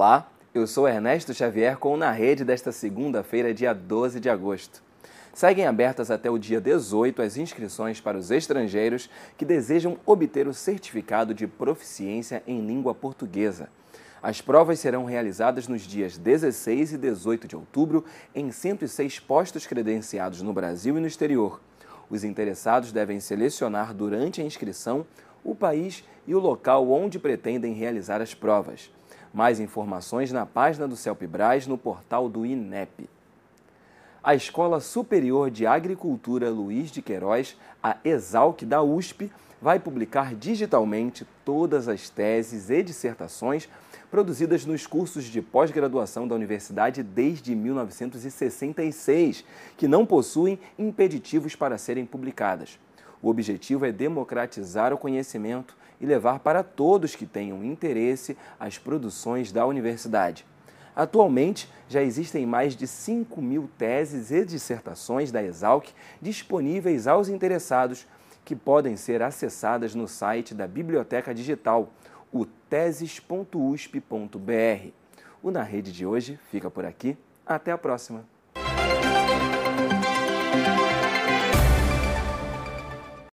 Olá, eu sou Ernesto Xavier com o Na Rede desta segunda-feira, dia 12 de agosto. Seguem abertas até o dia 18 as inscrições para os estrangeiros que desejam obter o certificado de proficiência em língua portuguesa. As provas serão realizadas nos dias 16 e 18 de outubro em 106 postos credenciados no Brasil e no exterior. Os interessados devem selecionar durante a inscrição o país e o local onde pretendem realizar as provas. Mais informações na página do CELPBRAS no portal do INEP. A Escola Superior de Agricultura Luiz de Queiroz, a ESALC da USP, vai publicar digitalmente todas as teses e dissertações produzidas nos cursos de pós-graduação da universidade desde 1966, que não possuem impeditivos para serem publicadas. O objetivo é democratizar o conhecimento e levar para todos que tenham interesse as produções da universidade. Atualmente, já existem mais de 5 mil teses e dissertações da Exalc disponíveis aos interessados, que podem ser acessadas no site da Biblioteca Digital, o teses.usp.br. O Na Rede de hoje fica por aqui. Até a próxima!